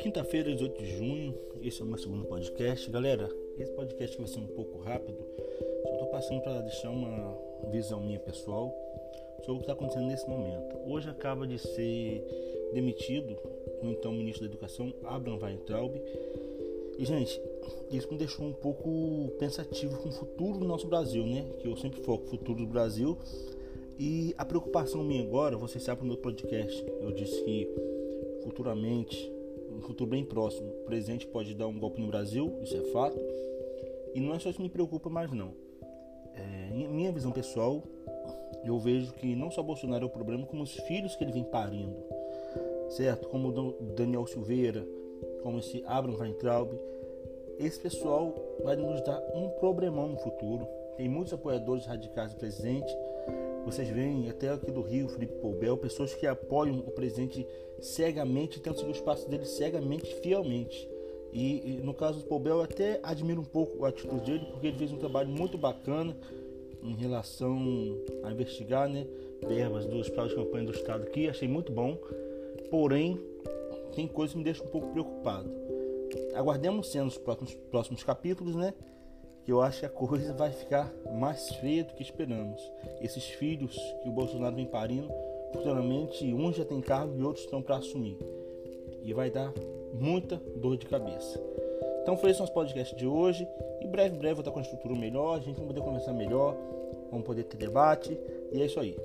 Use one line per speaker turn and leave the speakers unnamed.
Quinta-feira, 18 de junho, esse é o meu segundo podcast. Galera, esse podcast vai ser um pouco rápido, só estou passando para deixar uma visão minha pessoal sobre o que está acontecendo nesse momento. Hoje acaba de ser demitido o então ministro da Educação, Abraham Weintraub. E, gente, isso me deixou um pouco pensativo com o futuro do nosso Brasil, né? Que eu sempre foco no futuro do Brasil. E a preocupação minha agora, você sabe no meu podcast, eu disse que futuramente um futuro bem próximo, o presidente pode dar um golpe no Brasil, isso é fato. E não é só isso que me preocupa mais não. É, minha visão pessoal, eu vejo que não só Bolsonaro é o problema, como os filhos que ele vem parindo, certo? Como o Daniel Silveira, como esse Abraham Weintraub. Esse pessoal vai nos dar um problemão no futuro. Tem muitos apoiadores radicais do presidente vocês veem até aqui do Rio, Felipe Poubel, pessoas que apoiam o presidente cegamente, tentam seguir os passos dele cegamente, fielmente. E, e, no caso do Poubel, eu até admiro um pouco a atitude dele, porque ele fez um trabalho muito bacana em relação a investigar né, verbas dos pratos de campanha do Estado aqui, achei muito bom. Porém, tem coisas que me deixam um pouco preocupado. Aguardemos cenas nos próximos, próximos capítulos, né? Que eu acho que a coisa vai ficar mais feia do que esperamos. Esses filhos que o Bolsonaro vem parindo, futuramente uns já têm cargo e outros estão para assumir. E vai dar muita dor de cabeça. Então foi esse nosso podcast de hoje. E breve, breve vou estar com a estrutura melhor, a gente vai poder conversar melhor, vamos poder ter debate. E é isso aí.